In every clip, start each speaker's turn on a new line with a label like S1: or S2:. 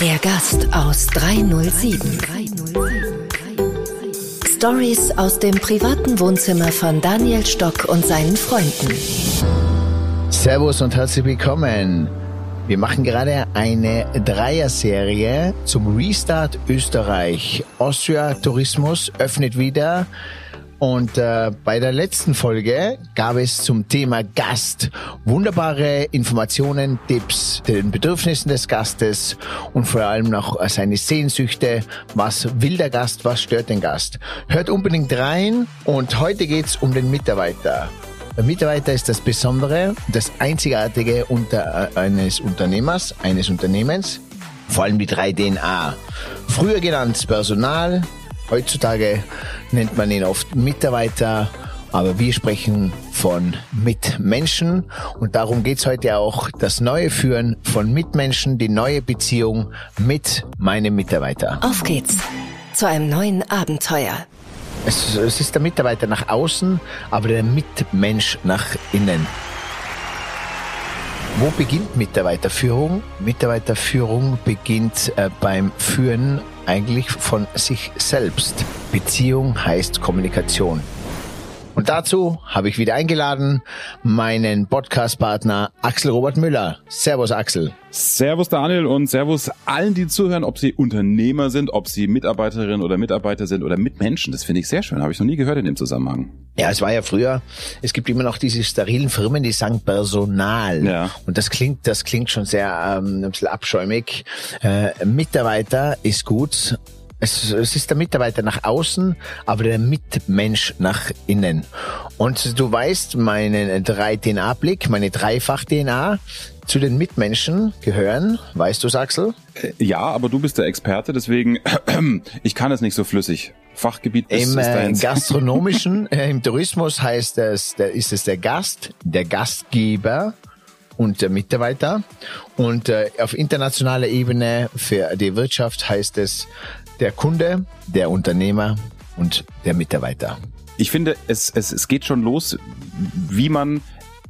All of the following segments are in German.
S1: Der Gast aus 307. Stories aus dem privaten Wohnzimmer von Daniel Stock und seinen Freunden.
S2: Servus und herzlich willkommen. Wir machen gerade eine Dreier-Serie zum Restart Österreich. Austria Tourismus öffnet wieder und äh, bei der letzten Folge gab es zum Thema Gast wunderbare Informationen, Tipps den Bedürfnissen des Gastes und vor allem noch seine Sehnsüchte. Was will der Gast? Was stört den Gast? Hört unbedingt rein und heute geht's um den Mitarbeiter. Der Mitarbeiter ist das Besondere, das Einzigartige unter, äh, eines Unternehmers, eines Unternehmens. Vor allem die drei DNA. Früher genannt Personal, Heutzutage nennt man ihn oft Mitarbeiter, aber wir sprechen von Mitmenschen und darum geht's heute auch, das neue Führen von Mitmenschen, die neue Beziehung mit meinem Mitarbeiter.
S1: Auf geht's zu einem neuen Abenteuer.
S2: Es, es ist der Mitarbeiter nach außen, aber der Mitmensch nach innen. Wo beginnt Mitarbeiterführung? Mitarbeiterführung beginnt äh, beim Führen eigentlich von sich selbst. Beziehung heißt Kommunikation. Und dazu habe ich wieder eingeladen meinen Podcast-Partner Axel Robert Müller. Servus Axel.
S3: Servus Daniel und Servus allen, die zuhören, ob sie Unternehmer sind, ob sie Mitarbeiterinnen oder Mitarbeiter sind oder Mitmenschen. Das finde ich sehr schön. Habe ich noch nie gehört in dem Zusammenhang.
S2: Ja, es war ja früher, es gibt immer noch diese sterilen Firmen, die sagen Personal. Ja. Und das klingt, das klingt schon sehr ähm, ein bisschen abschäumig. Äh, Mitarbeiter ist gut, es, es ist der Mitarbeiter nach außen, aber der Mitmensch nach innen. Und du weißt, meinen drei DNA-Blick, meine Dreifach-DNA zu den Mitmenschen gehören. Weißt du, Axel?
S3: Äh, ja, aber du bist der Experte, deswegen ich kann es nicht so flüssig. Fachgebiet
S2: ist, Im äh, gastronomischen, äh, im Tourismus heißt es, der, ist es der Gast, der Gastgeber und der Mitarbeiter. Und äh, auf internationaler Ebene für die Wirtschaft heißt es der Kunde, der Unternehmer und der Mitarbeiter.
S3: Ich finde, es, es, es geht schon los, wie man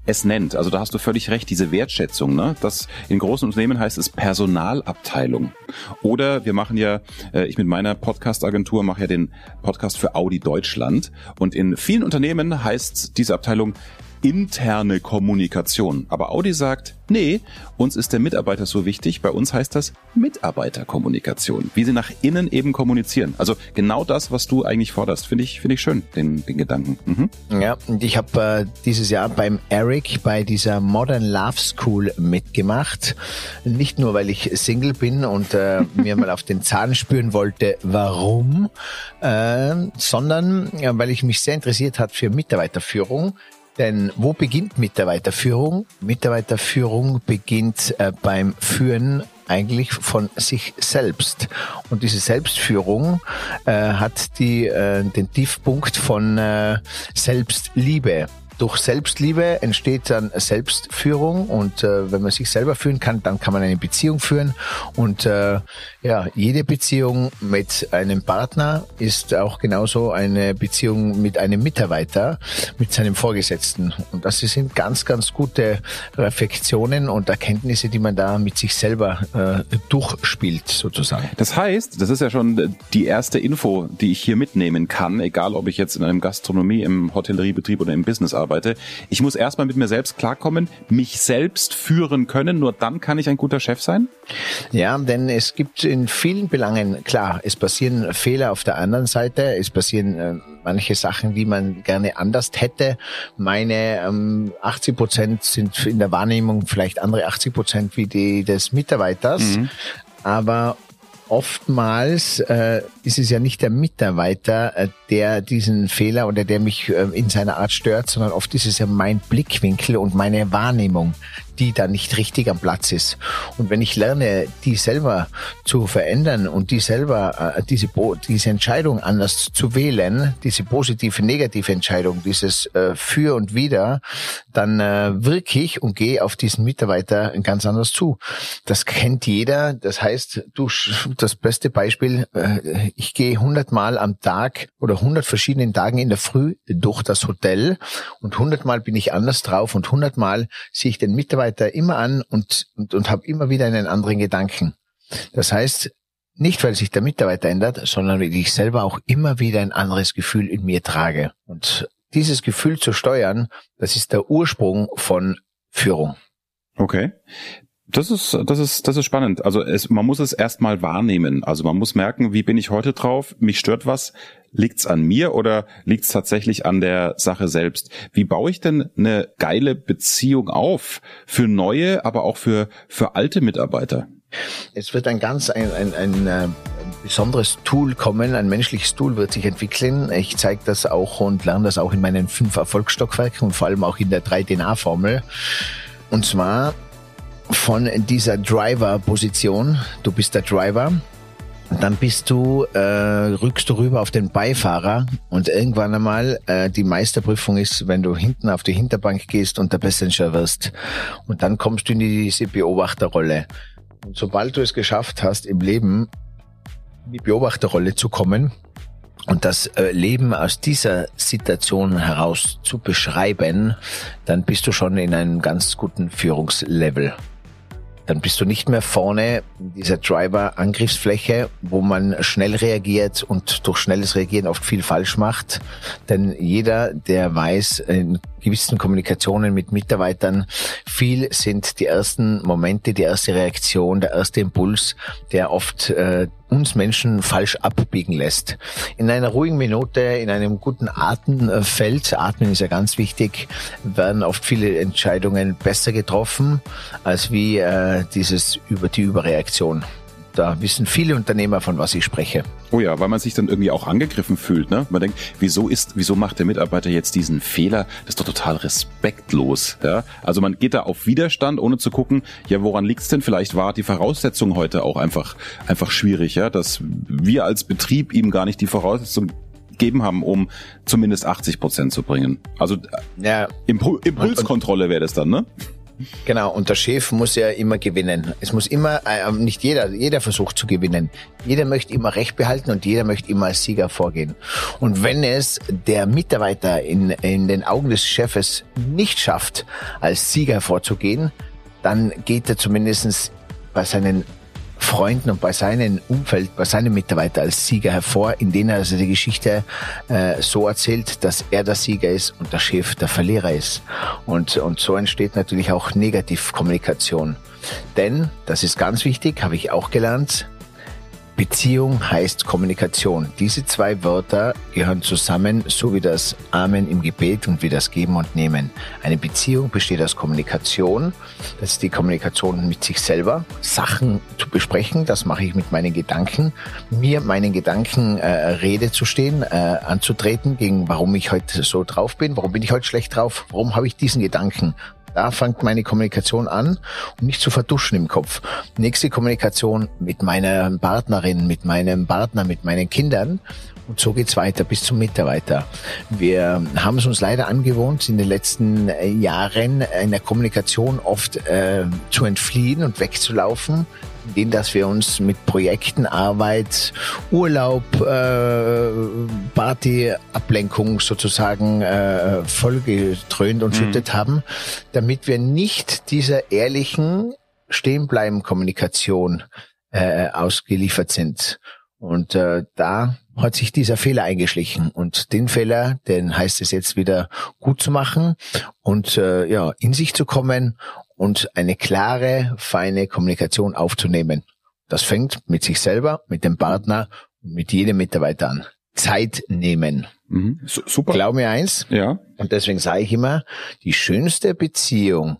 S3: es nennt. Also da hast du völlig recht, diese Wertschätzung. Ne? Das in großen Unternehmen heißt es Personalabteilung. Oder wir machen ja, äh, ich mit meiner Podcast-Agentur mache ja den Podcast für Audi Deutschland. Und in vielen Unternehmen heißt diese Abteilung interne Kommunikation. Aber Audi sagt, nee, uns ist der Mitarbeiter so wichtig, bei uns heißt das Mitarbeiterkommunikation, wie sie nach innen eben kommunizieren. Also genau das, was du eigentlich forderst, finde ich, finde ich schön, den, den Gedanken.
S2: Mhm. Ja, und ich habe äh, dieses Jahr beim Eric bei dieser Modern Love School mitgemacht. Nicht nur, weil ich Single bin und äh, mir mal auf den Zahn spüren wollte, warum, äh, sondern ja, weil ich mich sehr interessiert hat für Mitarbeiterführung denn wo beginnt Mitarbeiterführung? Mitarbeiterführung beginnt äh, beim Führen eigentlich von sich selbst. Und diese Selbstführung äh, hat die, äh, den Tiefpunkt von äh, Selbstliebe. Durch Selbstliebe entsteht dann Selbstführung und äh, wenn man sich selber führen kann, dann kann man eine Beziehung führen und äh, ja, jede Beziehung mit einem Partner ist auch genauso eine Beziehung mit einem Mitarbeiter, mit seinem Vorgesetzten und das sind ganz, ganz gute Reflexionen und Erkenntnisse, die man da mit sich selber äh, durchspielt sozusagen.
S3: Das heißt, das ist ja schon die erste Info, die ich hier mitnehmen kann, egal ob ich jetzt in einem Gastronomie, im Hotelleriebetrieb oder im Business arbeite arbeite. Ich muss erstmal mit mir selbst klarkommen, mich selbst führen können, nur dann kann ich ein guter Chef sein?
S2: Ja, denn es gibt in vielen Belangen, klar, es passieren Fehler auf der anderen Seite, es passieren äh, manche Sachen, die man gerne anders hätte. Meine ähm, 80 Prozent sind in der Wahrnehmung vielleicht andere 80 Prozent wie die des Mitarbeiters. Mhm. Aber oftmals äh, ist es ja nicht der Mitarbeiter, äh, der diesen Fehler oder der mich äh, in seiner Art stört, sondern oft ist es ja mein Blickwinkel und meine Wahrnehmung, die da nicht richtig am Platz ist. Und wenn ich lerne, die selber zu verändern und die selber äh, diese, diese Entscheidung anders zu wählen, diese positive, negative Entscheidung, dieses äh, Für und Wider, dann wirke ich und gehe auf diesen Mitarbeiter ganz anders zu. Das kennt jeder. Das heißt, du, das beste Beispiel, Ich gehe 100 Mal am Tag oder 100 verschiedenen Tagen in der Früh durch das Hotel und 100 Mal bin ich anders drauf und 100 Mal sehe ich den Mitarbeiter immer an und, und, und habe immer wieder einen anderen Gedanken. Das heißt, nicht weil sich der Mitarbeiter ändert, sondern weil ich selber auch immer wieder ein anderes Gefühl in mir trage. Und dieses Gefühl zu steuern, das ist der Ursprung von Führung.
S3: Okay. Das ist, das ist, das ist spannend. Also es, man muss es erstmal wahrnehmen. Also man muss merken, wie bin ich heute drauf? Mich stört was. Liegt's an mir oder liegt's tatsächlich an der Sache selbst? Wie baue ich denn eine geile Beziehung auf für neue, aber auch für, für alte Mitarbeiter?
S2: Es wird ein ganz ein, ein, ein, ein äh, besonderes Tool kommen, ein menschliches Tool wird sich entwickeln. Ich zeige das auch und lerne das auch in meinen fünf Erfolgsstockwerken und vor allem auch in der 3DNA-Formel. Und zwar von dieser Driver-Position. Du bist der Driver. Dann bist du, äh, rückst du rüber auf den Beifahrer und irgendwann einmal äh, die Meisterprüfung ist, wenn du hinten auf die Hinterbank gehst und der Passenger wirst. Und dann kommst du in diese Beobachterrolle. Und sobald du es geschafft hast, im Leben in die Beobachterrolle zu kommen, und das äh, Leben aus dieser Situation heraus zu beschreiben, dann bist du schon in einem ganz guten Führungslevel. Dann bist du nicht mehr vorne in dieser Driver-Angriffsfläche, wo man schnell reagiert und durch schnelles Reagieren oft viel falsch macht. Denn jeder, der weiß, gewissen Kommunikationen mit Mitarbeitern, viel sind die ersten Momente, die erste Reaktion, der erste Impuls, der oft äh, uns Menschen falsch abbiegen lässt. In einer ruhigen Minute, in einem guten Atemfeld, Atmen ist ja ganz wichtig, werden oft viele Entscheidungen besser getroffen, als wie äh, dieses über die Überreaktion. Da wissen viele Unternehmer, von was ich spreche.
S3: Oh ja, weil man sich dann irgendwie auch angegriffen fühlt. Ne? Man denkt, wieso ist, wieso macht der Mitarbeiter jetzt diesen Fehler? Das ist doch total respektlos. Ja? Also man geht da auf Widerstand, ohne zu gucken, ja, woran liegt's denn? Vielleicht war die Voraussetzung heute auch einfach, einfach schwierig, ja, dass wir als Betrieb ihm gar nicht die Voraussetzung geben haben, um zumindest 80 Prozent zu bringen. Also ja. Impulskontrolle wäre das dann, ne?
S2: Genau, und der Chef muss ja immer gewinnen. Es muss immer, äh, nicht jeder, jeder versucht zu gewinnen. Jeder möchte immer Recht behalten und jeder möchte immer als Sieger vorgehen. Und wenn es der Mitarbeiter in, in den Augen des Chefes nicht schafft, als Sieger vorzugehen, dann geht er zumindestens bei seinen Freunden und bei seinem Umfeld, bei seinen Mitarbeitern als Sieger hervor, in denen er also die Geschichte äh, so erzählt, dass er der Sieger ist und der Chef der Verlierer ist. Und, und so entsteht natürlich auch Negativkommunikation. Denn, das ist ganz wichtig, habe ich auch gelernt, Beziehung heißt Kommunikation. Diese zwei Wörter gehören zusammen, so wie das Amen im Gebet und wie das Geben und Nehmen. Eine Beziehung besteht aus Kommunikation. Das ist die Kommunikation mit sich selber, Sachen zu besprechen. Das mache ich mit meinen Gedanken. Mir meinen Gedanken äh, Rede zu stehen, äh, anzutreten, gegen warum ich heute so drauf bin, warum bin ich heute schlecht drauf, warum habe ich diesen Gedanken, da fängt meine Kommunikation an, um nicht zu verduschen im Kopf. Nächste Kommunikation mit meiner Partnerin, mit meinem Partner, mit meinen Kindern. Und so geht's weiter bis zum Mitarbeiter. Wir haben es uns leider angewohnt, in den letzten äh, Jahren in der Kommunikation oft äh, zu entfliehen und wegzulaufen, indem dass wir uns mit Projekten, Arbeit, Urlaub, äh, Party, Ablenkung sozusagen äh, vollgetrönt und mhm. schüttet haben, damit wir nicht dieser ehrlichen Stehenbleiben Kommunikation äh, ausgeliefert sind. Und äh, da hat sich dieser Fehler eingeschlichen. Und den Fehler, den heißt es jetzt wieder gut zu machen und äh, ja, in sich zu kommen und eine klare, feine Kommunikation aufzunehmen. Das fängt mit sich selber, mit dem Partner und mit jedem Mitarbeiter an. Zeit nehmen. Mhm. Super. Glaub mir eins. Ja. Und deswegen sage ich immer, die schönste Beziehung,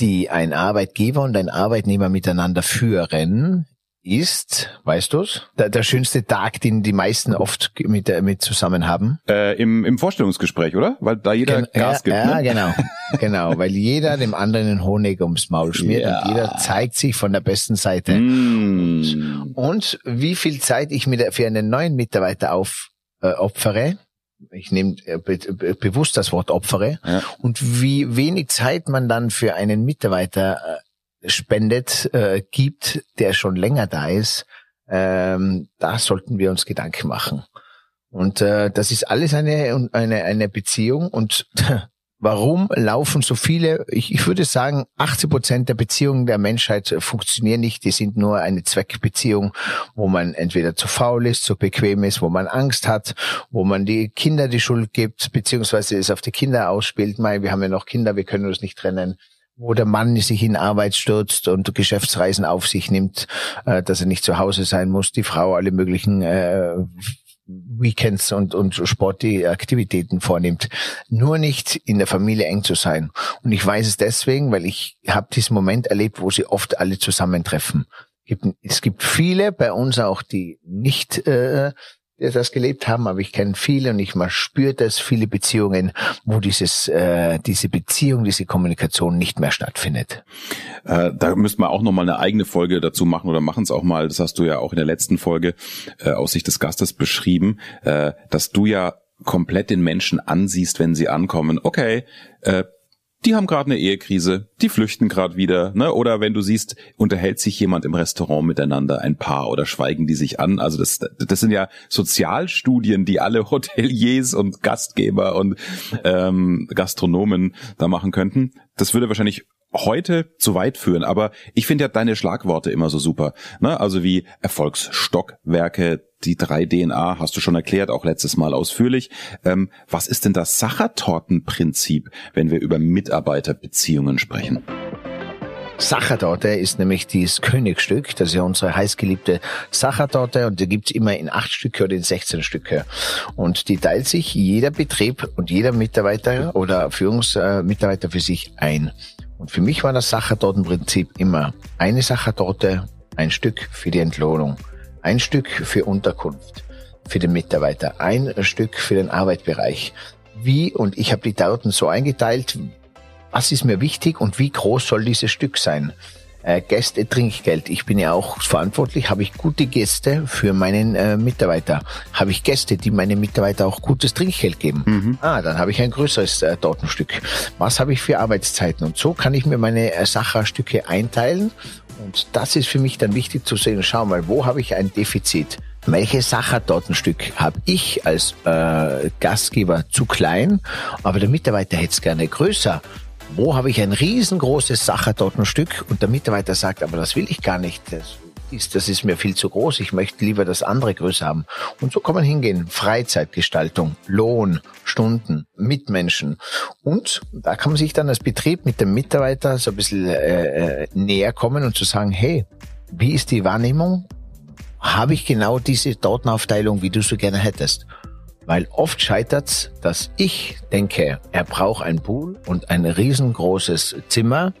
S2: die ein Arbeitgeber und ein Arbeitnehmer miteinander führen, ist, weißt du's, der, der schönste Tag, den die meisten oft mit, mit zusammen haben?
S3: Äh, im, Im Vorstellungsgespräch, oder? Weil da jeder Gen Gas
S2: ja,
S3: gibt.
S2: Ja, ne? genau. genau, weil jeder dem anderen den Honig ums Maul schmiert ja. und jeder zeigt sich von der besten Seite. Mm. Und, und, wie viel Zeit ich mir für einen neuen Mitarbeiter aufopfere, äh, ich nehme äh, be be bewusst das Wort opfere, ja. und wie wenig Zeit man dann für einen Mitarbeiter äh, spendet, äh, gibt, der schon länger da ist, ähm, da sollten wir uns Gedanken machen. Und äh, das ist alles eine, eine, eine Beziehung und Warum laufen so viele, ich, ich würde sagen, 80 Prozent der Beziehungen der Menschheit funktionieren nicht. Die sind nur eine Zweckbeziehung, wo man entweder zu faul ist, zu bequem ist, wo man Angst hat, wo man die Kinder die Schuld gibt, beziehungsweise es auf die Kinder ausspielt. Mal, wir haben ja noch Kinder, wir können uns nicht trennen wo der Mann sich in Arbeit stürzt und Geschäftsreisen auf sich nimmt, äh, dass er nicht zu Hause sein muss, die Frau alle möglichen äh, Weekends und, und Sportaktivitäten vornimmt. Nur nicht in der Familie eng zu sein. Und ich weiß es deswegen, weil ich habe diesen Moment erlebt, wo sie oft alle zusammentreffen. Es gibt viele bei uns auch, die nicht äh, das gelebt haben, aber ich kenne viele und ich mal spürt das, viele Beziehungen, wo dieses, äh, diese Beziehung, diese Kommunikation nicht mehr stattfindet.
S3: Äh, da müssten wir auch nochmal eine eigene Folge dazu machen oder machen es auch mal, das hast du ja auch in der letzten Folge äh, aus Sicht des Gastes beschrieben, äh, dass du ja komplett den Menschen ansiehst, wenn sie ankommen. Okay, äh, die haben gerade eine Ehekrise, die flüchten gerade wieder, ne? Oder wenn du siehst, unterhält sich jemand im Restaurant miteinander, ein Paar oder schweigen die sich an. Also das, das sind ja Sozialstudien, die alle Hoteliers und Gastgeber und ähm, Gastronomen da machen könnten. Das würde wahrscheinlich heute zu weit führen, aber ich finde ja deine Schlagworte immer so super. Ne? Also wie Erfolgsstockwerke, die drei DNA hast du schon erklärt, auch letztes Mal ausführlich. Ähm, was ist denn das Sachertortenprinzip, wenn wir über Mitarbeiterbeziehungen sprechen?
S2: Sachertorte ist nämlich dieses Königsstück, das ist ja unsere heißgeliebte Sachertorte und die gibt's immer in acht Stücke oder in 16 Stücke. Und die teilt sich jeder Betrieb und jeder Mitarbeiter oder Führungsmitarbeiter für sich ein. Und für mich war das Sachertortenprinzip immer eine Sachertorte, ein Stück für die Entlohnung, ein Stück für Unterkunft, für den Mitarbeiter, ein Stück für den Arbeitsbereich. Wie, und ich habe die Torten so eingeteilt, was ist mir wichtig und wie groß soll dieses Stück sein? Äh, Gäste Trinkgeld. Ich bin ja auch verantwortlich. Habe ich gute Gäste für meinen äh, Mitarbeiter? Habe ich Gäste, die meinen Mitarbeiter auch gutes Trinkgeld geben? Mhm. Ah, dann habe ich ein größeres äh, Tortenstück. Was habe ich für Arbeitszeiten? Und so kann ich mir meine äh, Sacherstücke einteilen. Und das ist für mich dann wichtig zu sehen. Schau mal, wo habe ich ein Defizit? Welche Sachertortenstück habe ich als äh, Gastgeber zu klein, aber der Mitarbeiter hätte es gerne größer? Wo habe ich ein riesengroßes Sachertortenstück und der Mitarbeiter sagt, aber das will ich gar nicht. Das ist, das ist mir viel zu groß. Ich möchte lieber das andere größer haben. Und so kann man hingehen. Freizeitgestaltung, Lohn, Stunden, Mitmenschen. Und da kann man sich dann als Betrieb mit dem Mitarbeiter so ein bisschen äh, äh näher kommen und zu sagen, hey, wie ist die Wahrnehmung? Habe ich genau diese Tortenaufteilung, wie du so gerne hättest? Weil oft scheitert's, dass ich denke, er braucht ein Pool und ein riesengroßes Zimmer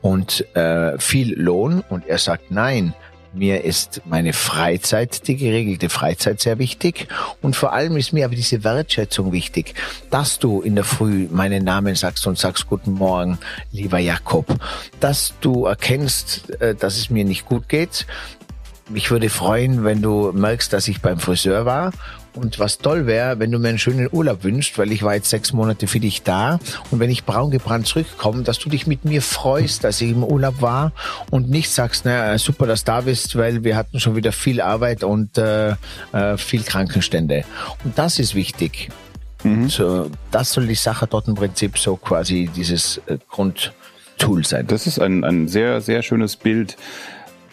S2: und äh, viel Lohn. Und er sagt nein. Mir ist meine Freizeit, die geregelte Freizeit sehr wichtig. Und vor allem ist mir aber diese Wertschätzung wichtig, dass du in der Früh meinen Namen sagst und sagst Guten Morgen, lieber Jakob, dass du erkennst, äh, dass es mir nicht gut geht, mich würde freuen, wenn du merkst, dass ich beim Friseur war und was toll wäre, wenn du mir einen schönen Urlaub wünschst, weil ich war jetzt sechs Monate für dich da. Und wenn ich braun gebrannt zurückkomme, dass du dich mit mir freust, dass ich im Urlaub war und nicht sagst, na super, dass du da bist, weil wir hatten schon wieder viel Arbeit und äh, äh, viel Krankenstände. Und das ist wichtig. Mhm. So, das soll die Sache dort im Prinzip so quasi dieses äh, Grundtool sein.
S3: Das ist ein, ein sehr, sehr schönes Bild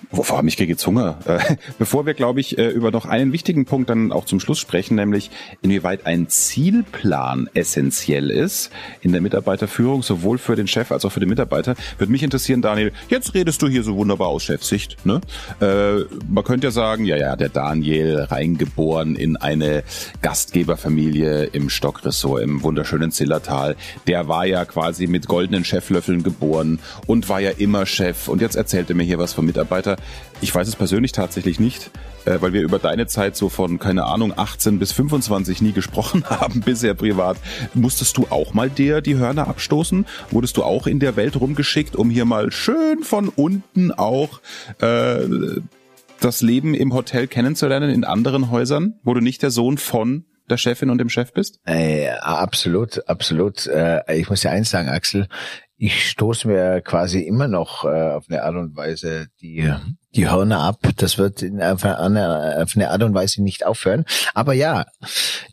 S3: Wovor mich kriege jetzt Hunger. Äh, bevor wir, glaube ich, äh, über noch einen wichtigen Punkt dann auch zum Schluss sprechen, nämlich inwieweit ein Zielplan essentiell ist in der Mitarbeiterführung, sowohl für den Chef als auch für den Mitarbeiter, würde mich interessieren, Daniel, jetzt redest du hier so wunderbar aus Chefsicht. Ne? Äh, man könnte ja sagen, ja, ja, der Daniel, reingeboren in eine Gastgeberfamilie im Stockressort im wunderschönen Zillertal, der war ja quasi mit goldenen Cheflöffeln geboren und war ja immer Chef und jetzt erzählt er mir hier was vom Mitarbeiter ich weiß es persönlich tatsächlich nicht, äh, weil wir über deine Zeit so von, keine Ahnung, 18 bis 25 nie gesprochen haben bisher privat. Musstest du auch mal dir die Hörner abstoßen? Wurdest du auch in der Welt rumgeschickt, um hier mal schön von unten auch äh, das Leben im Hotel kennenzulernen in anderen Häusern, wo du nicht der Sohn von der Chefin und dem Chef bist?
S2: Äh, absolut, absolut. Äh, ich muss ja eins sagen, Axel, ich stoße mir quasi immer noch äh, auf eine Art und Weise die, die Hörner ab. Das wird in, auf, eine, auf eine Art und Weise nicht aufhören. Aber ja,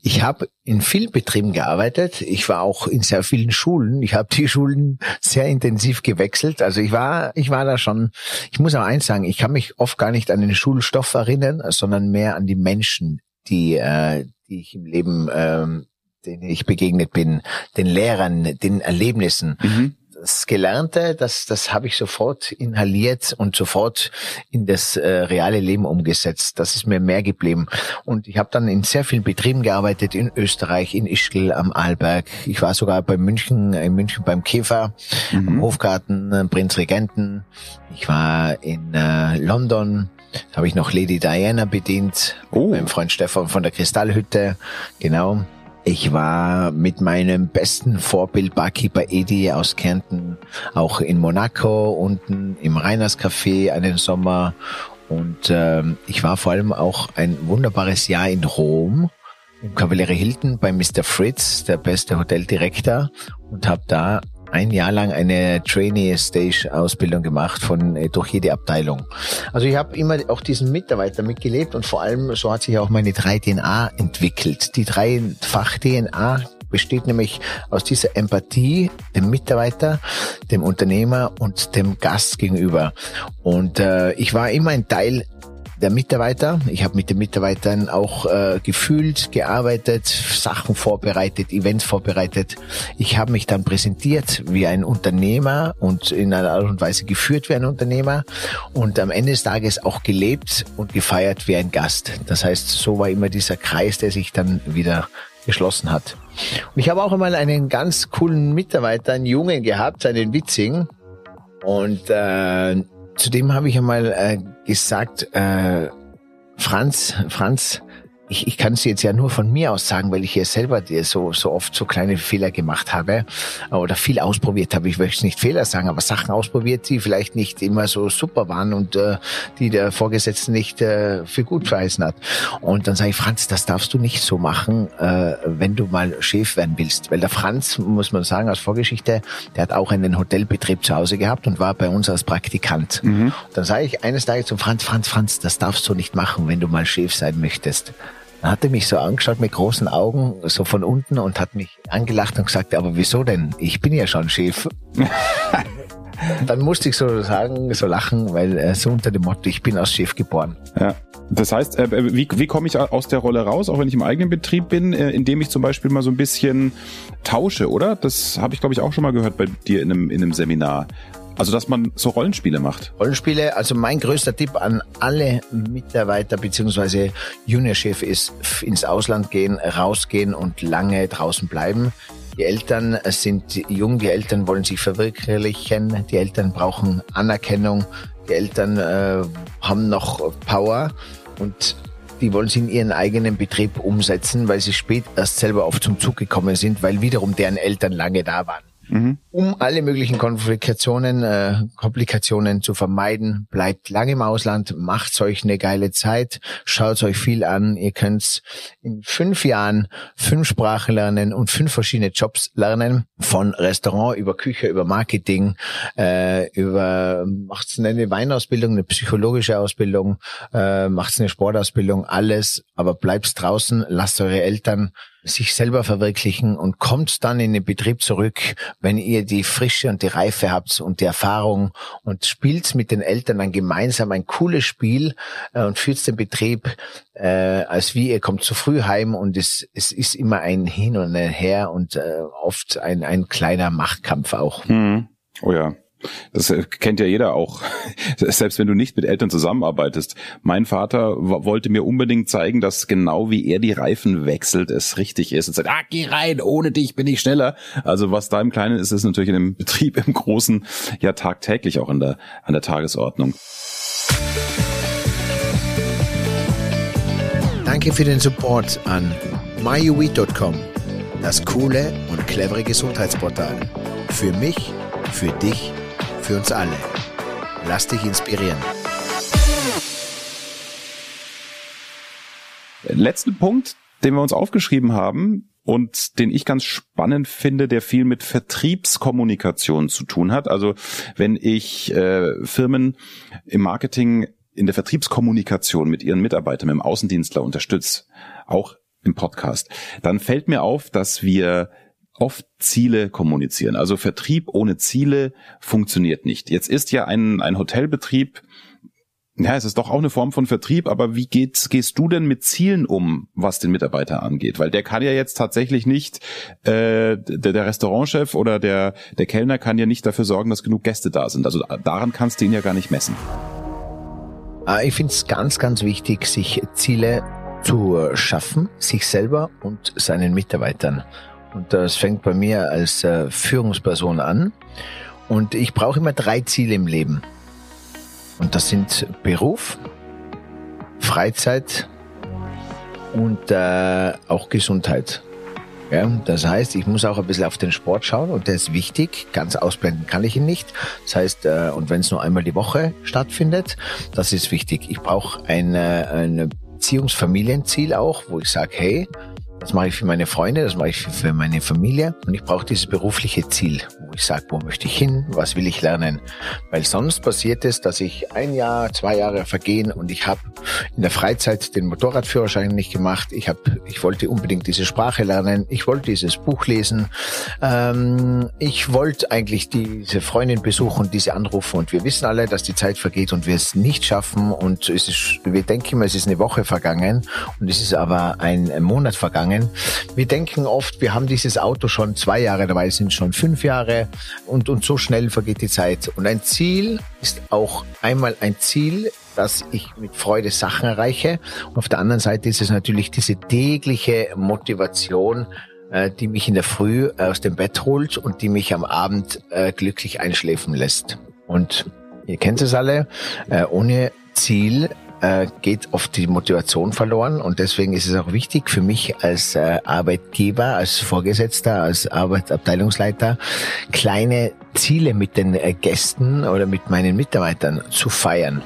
S2: ich habe in vielen Betrieben gearbeitet. Ich war auch in sehr vielen Schulen. Ich habe die Schulen sehr intensiv gewechselt. Also ich war, ich war da schon, ich muss auch eins sagen, ich kann mich oft gar nicht an den Schulstoff erinnern, sondern mehr an die Menschen, die, äh, die ich im Leben ähm, denen ich begegnet bin, den Lehrern, den Erlebnissen. Mhm das Gelernte, das, das habe ich sofort inhaliert und sofort in das äh, reale Leben umgesetzt. Das ist mir mehr geblieben. Und ich habe dann in sehr vielen Betrieben gearbeitet, in Österreich, in Ischgl am Arlberg. Ich war sogar bei München, in München beim Käfer, mhm. am Hofgarten, äh, Prinzregenten. Ich war in äh, London, da habe ich noch Lady Diana bedient, oh. meinem Freund Stefan von der Kristallhütte, genau. Ich war mit meinem besten Vorbild Barkeeper Edi aus Kärnten auch in Monaco unten im Reiners Café einen Sommer und ähm, ich war vor allem auch ein wunderbares Jahr in Rom im Cavaliere Hilton bei Mr. Fritz, der beste Hoteldirektor und habe da ein Jahr lang eine Trainee-Stage-Ausbildung gemacht von äh, durch jede Abteilung. Also ich habe immer auch diesen Mitarbeiter mitgelebt und vor allem so hat sich auch meine 3DNA entwickelt. Die Dreifach-DNA besteht nämlich aus dieser Empathie dem Mitarbeiter, dem Unternehmer und dem Gast gegenüber. Und äh, ich war immer ein Teil der Mitarbeiter. Ich habe mit den Mitarbeitern auch äh, gefühlt, gearbeitet, Sachen vorbereitet, Events vorbereitet. Ich habe mich dann präsentiert wie ein Unternehmer und in einer Art und Weise geführt wie ein Unternehmer und am Ende des Tages auch gelebt und gefeiert wie ein Gast. Das heißt, so war immer dieser Kreis, der sich dann wieder geschlossen hat. Und ich habe auch einmal einen ganz coolen Mitarbeiter, einen Jungen gehabt, einen Witzing. Und äh, Zudem habe ich einmal äh, gesagt, äh, Franz, Franz, ich, ich kann es jetzt ja nur von mir aus sagen, weil ich hier selber so, so oft so kleine Fehler gemacht habe oder viel ausprobiert habe. Ich möchte nicht Fehler sagen, aber Sachen ausprobiert, die vielleicht nicht immer so super waren und äh, die der Vorgesetzte nicht äh, für gut verheißen hat. Und dann sage ich, Franz, das darfst du nicht so machen, äh, wenn du mal Chef werden willst. Weil der Franz, muss man sagen, als Vorgeschichte, der hat auch einen Hotelbetrieb zu Hause gehabt und war bei uns als Praktikant. Mhm. Dann sage ich eines Tages zum Franz, Franz, Franz, das darfst du nicht machen, wenn du mal Chef sein möchtest. Dann hat er mich so angeschaut mit großen Augen, so von unten und hat mich angelacht und gesagt, aber wieso denn? Ich bin ja schon Chef. dann musste ich so sagen, so lachen, weil äh, so unter dem Motto, ich bin als Chef geboren.
S3: Ja. Das heißt, äh, wie, wie komme ich aus der Rolle raus, auch wenn ich im eigenen Betrieb bin, äh, indem ich zum Beispiel mal so ein bisschen tausche, oder? Das habe ich, glaube ich, auch schon mal gehört bei dir in einem, in einem Seminar. Also, dass man so Rollenspiele macht.
S2: Rollenspiele, also mein größter Tipp an alle Mitarbeiter beziehungsweise Juniorchef ist ins Ausland gehen, rausgehen und lange draußen bleiben. Die Eltern sind jung, die Eltern wollen sich verwirklichen, die Eltern brauchen Anerkennung, die Eltern äh, haben noch Power und die wollen sie in ihren eigenen Betrieb umsetzen, weil sie spät erst selber auf zum Zug gekommen sind, weil wiederum deren Eltern lange da waren. Mhm. Um alle möglichen Komplikationen, äh, Komplikationen zu vermeiden, bleibt lange im Ausland, macht euch eine geile Zeit, schaut euch viel an. Ihr könnt in fünf Jahren fünf Sprachen lernen und fünf verschiedene Jobs lernen, von Restaurant über Küche, über Marketing, äh, über macht's eine Weinausbildung, eine psychologische Ausbildung, äh, macht's eine Sportausbildung, alles, aber bleibt's draußen, lasst eure Eltern sich selber verwirklichen und kommt dann in den Betrieb zurück, wenn ihr die Frische und die Reife habt und die Erfahrung und spielt mit den Eltern dann gemeinsam ein cooles Spiel äh, und führt den Betrieb äh, als wie ihr kommt zu früh heim und es, es ist immer ein Hin und ein Her und äh, oft ein, ein kleiner Machtkampf auch.
S3: Mhm. Oh ja. Das äh, kennt ja jeder auch, selbst wenn du nicht mit Eltern zusammenarbeitest. Mein Vater wollte mir unbedingt zeigen, dass genau wie er die Reifen wechselt, es richtig ist. Und sagt, ah, geh rein, ohne dich bin ich schneller. Also was da im Kleinen ist, ist natürlich in dem Betrieb im Großen ja tagtäglich auch an der, an der Tagesordnung.
S2: Danke für den Support an myuweed.com, das coole und clevere Gesundheitsportal. Für mich, für dich für uns alle. Lass dich inspirieren.
S3: Letzten Punkt, den wir uns aufgeschrieben haben, und den ich ganz spannend finde, der viel mit Vertriebskommunikation zu tun hat. Also wenn ich äh, Firmen im Marketing in der Vertriebskommunikation mit ihren Mitarbeitern, mit dem Außendienstler unterstütze, auch im Podcast, dann fällt mir auf, dass wir oft Ziele kommunizieren. Also Vertrieb ohne Ziele funktioniert nicht. Jetzt ist ja ein, ein Hotelbetrieb, ja, es ist doch auch eine Form von Vertrieb, aber wie geht's, gehst du denn mit Zielen um, was den Mitarbeiter angeht? Weil der kann ja jetzt tatsächlich nicht, äh, der, der Restaurantchef oder der, der Kellner kann ja nicht dafür sorgen, dass genug Gäste da sind. Also daran kannst du ihn ja gar nicht messen.
S2: Ah, ich finde es ganz, ganz wichtig, sich Ziele zu schaffen, sich selber und seinen Mitarbeitern. Und das fängt bei mir als äh, Führungsperson an. Und ich brauche immer drei Ziele im Leben. Und das sind Beruf, Freizeit und äh, auch Gesundheit. Ja, das heißt, ich muss auch ein bisschen auf den Sport schauen und der ist wichtig. Ganz ausblenden kann ich ihn nicht. Das heißt, äh, und wenn es nur einmal die Woche stattfindet, das ist wichtig. Ich brauche ein, ein Beziehungsfamilienziel auch, wo ich sage, hey, das mache ich für meine Freunde, das mache ich für meine Familie und ich brauche dieses berufliche Ziel, ich sage, wo möchte ich hin, was will ich lernen. Weil sonst passiert es, dass ich ein Jahr, zwei Jahre vergehen und ich habe in der Freizeit den Motorradführerschein nicht gemacht. Ich habe, ich wollte unbedingt diese Sprache lernen. Ich wollte dieses Buch lesen. Ähm, ich wollte eigentlich diese Freundin besuchen, diese anrufen und wir wissen alle, dass die Zeit vergeht und wir es nicht schaffen und es ist, wir denken immer, es ist eine Woche vergangen und es ist aber ein Monat vergangen. Wir denken oft, wir haben dieses Auto schon zwei Jahre, dabei sind schon fünf Jahre und, und so schnell vergeht die Zeit. Und ein Ziel ist auch einmal ein Ziel, dass ich mit Freude Sachen erreiche. Und auf der anderen Seite ist es natürlich diese tägliche Motivation, äh, die mich in der Früh aus dem Bett holt und die mich am Abend äh, glücklich einschläfen lässt. Und ihr kennt es alle, äh, ohne Ziel äh, geht oft die Motivation verloren und deswegen ist es auch wichtig für mich als äh, Arbeitgeber, als Vorgesetzter, als Arbeitsabteilungsleiter kleine Ziele mit den äh, Gästen oder mit meinen Mitarbeitern zu feiern.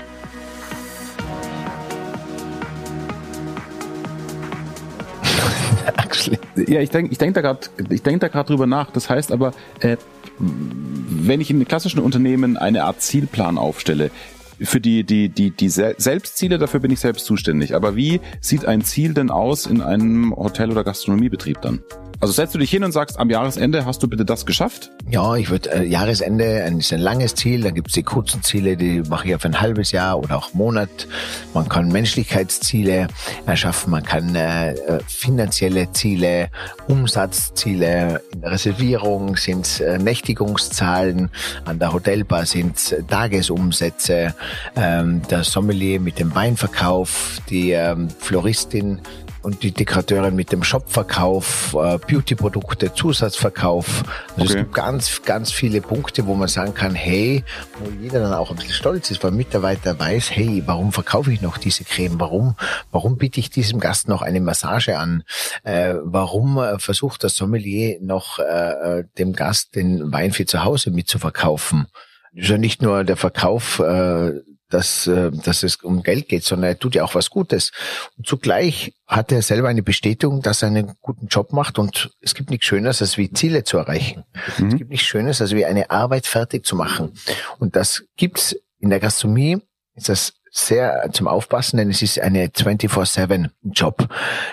S3: ja, ich denke ich denk da gerade denk da drüber nach. Das heißt aber, äh, wenn ich in klassischen Unternehmen eine Art Zielplan aufstelle, für die, die, die, die Selbstziele, dafür bin ich selbst zuständig. Aber wie sieht ein Ziel denn aus in einem Hotel- oder Gastronomiebetrieb dann? Also setzt du dich hin und sagst, am Jahresende hast du bitte das geschafft?
S2: Ja, ich würde äh, Jahresende ein, ist ein langes Ziel, dann gibt's die kurzen Ziele, die mache ich auf ein halbes Jahr oder auch Monat. Man kann Menschlichkeitsziele erschaffen, man kann äh, äh finanzielle Ziele, Umsatzziele, in der Reservierung sind äh, Nächtigungszahlen, an der Hotelbar sind Tagesumsätze, ähm, der Sommelier mit dem Weinverkauf, die ähm, Floristin und die Dekorateurin mit dem Shopverkauf, äh, Beauty-Produkte, Zusatzverkauf. Also okay. es gibt ganz, ganz viele Punkte, wo man sagen kann, hey, wo jeder dann auch ein bisschen stolz ist, weil Mitarbeiter weiß, hey, warum verkaufe ich noch diese Creme? Warum, warum biete ich diesem Gast noch eine Massage an? Äh, warum äh, versucht das Sommelier noch äh, äh dem Gast den Wein für zu Hause mitzuverkaufen? ist ja nicht nur der Verkauf äh, dass, äh, dass es um Geld geht, sondern er tut ja auch was Gutes. Und zugleich hat er selber eine Bestätigung, dass er einen guten Job macht und es gibt nichts Schöneres, als wie Ziele zu erreichen. Mhm. Es gibt nichts Schöneres, als wie eine Arbeit fertig zu machen. Und das gibt's in der Gastronomie, ist das sehr zum Aufpassen, denn es ist eine 24-7-Job.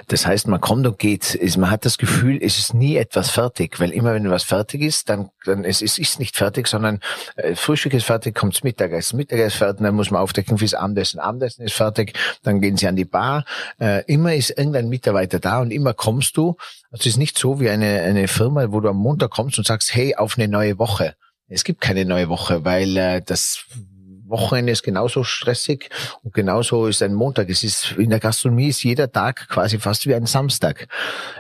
S2: Das heißt, man kommt und geht. Man hat das Gefühl, es ist nie etwas fertig, weil immer wenn was fertig ist, dann, dann es ist, ist nicht fertig, sondern äh, Frühstück ist fertig, kommt's Mittagessen, Mittagessen fertig, dann muss man aufdecken fürs Abendessen, Abendessen ist fertig, dann gehen sie an die Bar. Äh, immer ist irgendein Mitarbeiter da und immer kommst du. Es ist nicht so wie eine, eine Firma, wo du am Montag kommst und sagst, hey, auf eine neue Woche. Es gibt keine neue Woche, weil äh, das Wochenende ist genauso stressig und genauso ist ein Montag. Es ist in der Gastronomie ist jeder Tag quasi fast wie ein Samstag.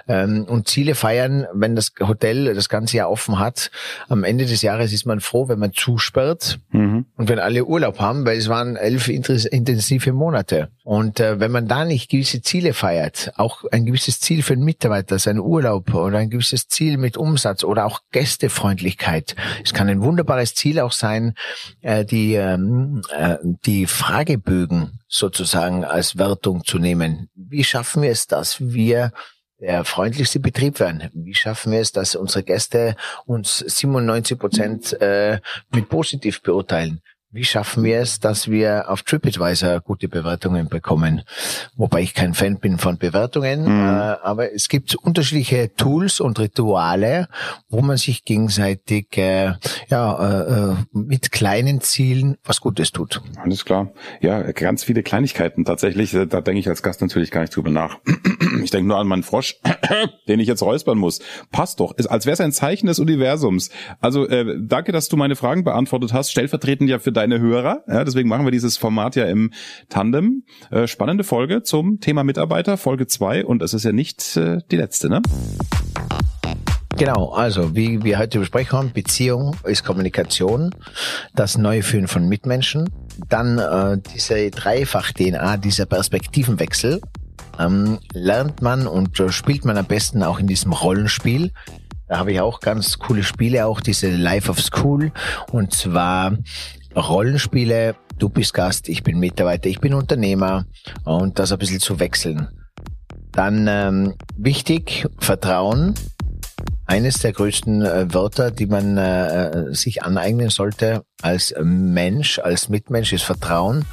S2: Ähm, und Ziele feiern, wenn das Hotel das ganze Jahr offen hat. Am Ende des Jahres ist man froh, wenn man zusperrt mhm. und wenn alle Urlaub haben, weil es waren elf intensive Monate. Und äh, wenn man da nicht gewisse Ziele feiert, auch ein gewisses Ziel für einen Mitarbeiter, sein Urlaub oder ein gewisses Ziel mit Umsatz oder auch Gästefreundlichkeit. Es kann ein wunderbares Ziel auch sein, äh, die ähm, äh, die Fragebögen sozusagen als Wertung zu nehmen. Wie schaffen wir es, dass wir der freundlichste Betrieb werden? Wie schaffen wir es, dass unsere Gäste uns 97 Prozent äh, mit positiv beurteilen? Wie schaffen wir es, dass wir auf TripAdvisor gute Bewertungen bekommen? Wobei ich kein Fan bin von Bewertungen, mhm. äh, aber es gibt unterschiedliche Tools und Rituale, wo man sich gegenseitig äh, ja, äh, mit kleinen Zielen was Gutes tut.
S3: Alles klar. Ja, ganz viele Kleinigkeiten tatsächlich. Äh, da denke ich als Gast natürlich gar nicht drüber nach. Ich denke nur an meinen Frosch, den ich jetzt räuspern muss. Passt doch. Ist, als wäre es ein Zeichen des Universums. Also äh, danke, dass du meine Fragen beantwortet hast. Stellvertretend ja für dein deine Hörer. Ja, deswegen machen wir dieses Format ja im Tandem. Äh, spannende Folge zum Thema Mitarbeiter, Folge zwei Und es ist ja nicht äh, die letzte, ne?
S2: Genau, also wie wir heute besprechen haben, Beziehung ist Kommunikation, das neue Führen von Mitmenschen, dann äh, diese Dreifach-DNA, dieser Perspektivenwechsel, ähm, lernt man und äh, spielt man am besten auch in diesem Rollenspiel. Da habe ich auch ganz coole Spiele, auch diese Life of School. Und zwar Rollenspiele, du bist Gast, ich bin Mitarbeiter, ich bin Unternehmer und das ein bisschen zu wechseln. Dann ähm, wichtig, Vertrauen. Eines der größten äh, Wörter, die man äh, sich aneignen sollte als Mensch, als Mitmensch, ist Vertrauen.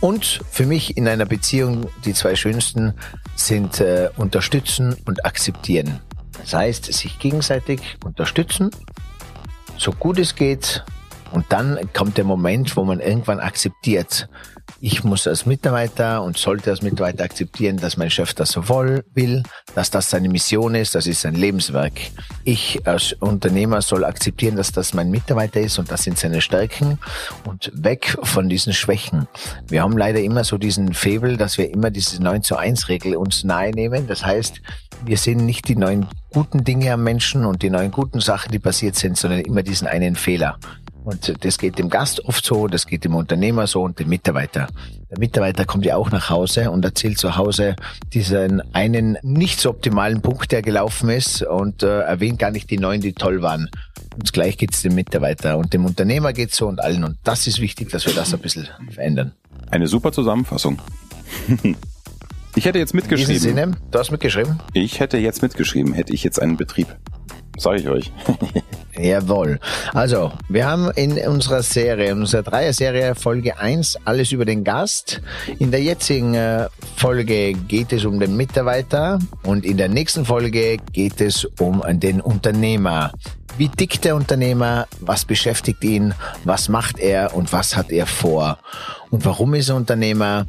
S2: Und für mich in einer Beziehung die zwei schönsten sind äh, unterstützen und akzeptieren. Das heißt, sich gegenseitig unterstützen, so gut es geht, und dann kommt der Moment, wo man irgendwann akzeptiert, ich muss als Mitarbeiter und sollte als Mitarbeiter akzeptieren, dass mein Chef das so will, dass das seine Mission ist, das ist sein Lebenswerk. Ich als Unternehmer soll akzeptieren, dass das mein Mitarbeiter ist und das sind seine Stärken und weg von diesen Schwächen. Wir haben leider immer so diesen Febel, dass wir immer diese 9 zu 1 Regel uns nahe nehmen. Das heißt, wir sehen nicht die neuen guten Dinge am Menschen und die neuen guten Sachen, die passiert sind, sondern immer diesen einen Fehler. Und das geht dem Gast oft so, das geht dem Unternehmer so und dem Mitarbeiter. Der Mitarbeiter kommt ja auch nach Hause und erzählt zu Hause diesen einen nicht so optimalen Punkt, der gelaufen ist und äh, erwähnt gar nicht die neuen, die toll waren. Und gleich geht es dem Mitarbeiter und dem Unternehmer geht so und allen. Und das ist wichtig, dass wir das ein bisschen verändern.
S3: Eine super Zusammenfassung. Ich hätte jetzt mitgeschrieben. In
S2: Sinne, du hast mitgeschrieben?
S3: Ich hätte jetzt mitgeschrieben, hätte ich jetzt einen Betrieb. Sag ich euch.
S2: Jawohl. Also, wir haben in unserer Serie, in unserer Dreier-Serie Folge 1 alles über den Gast. In der jetzigen äh, Folge geht es um den Mitarbeiter und in der nächsten Folge geht es um den Unternehmer. Wie tickt der Unternehmer? Was beschäftigt ihn? Was macht er und was hat er vor? Und warum ist er Unternehmer?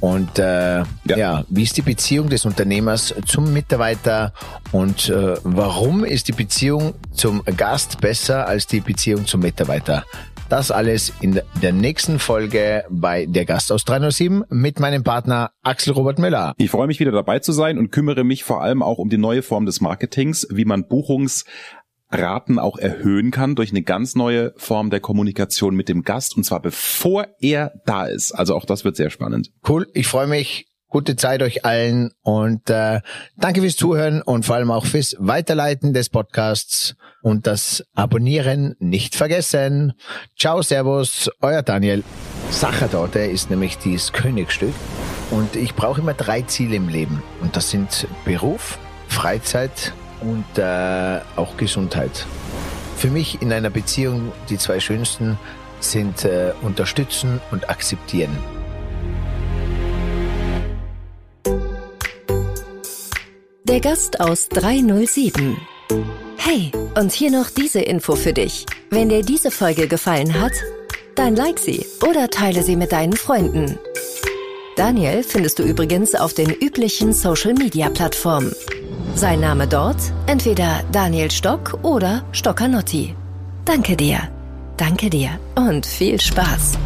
S2: Und äh, ja. ja. wie ist die Beziehung des Unternehmers zum Mitarbeiter? Und äh, warum ist die Beziehung zum Gast besser als die Beziehung zum Mitarbeiter? Das alles in der nächsten Folge bei Der Gast aus 307 mit meinem Partner Axel Robert Müller.
S3: Ich freue mich wieder dabei zu sein und kümmere mich vor allem auch um die neue Form des Marketings, wie man Buchungs Raten auch erhöhen kann durch eine ganz neue Form der Kommunikation mit dem Gast und zwar bevor er da ist. Also auch das wird sehr spannend.
S2: Cool, ich freue mich. Gute Zeit euch allen und äh, danke fürs Zuhören und vor allem auch fürs Weiterleiten des Podcasts und das Abonnieren nicht vergessen. Ciao, Servus, euer Daniel. Sachertorte ist nämlich dieses Königsstück und ich brauche immer drei Ziele im Leben und das sind Beruf, Freizeit und äh, auch Gesundheit. Für mich in einer Beziehung die zwei schönsten sind äh, unterstützen und akzeptieren.
S1: Der Gast aus 307. Hey, und hier noch diese Info für dich. Wenn dir diese Folge gefallen hat, dann like sie oder teile sie mit deinen Freunden. Daniel findest du übrigens auf den üblichen Social-Media-Plattformen. Sein Name dort? Entweder Daniel Stock oder Stockanotti. Danke dir. Danke dir und viel Spaß.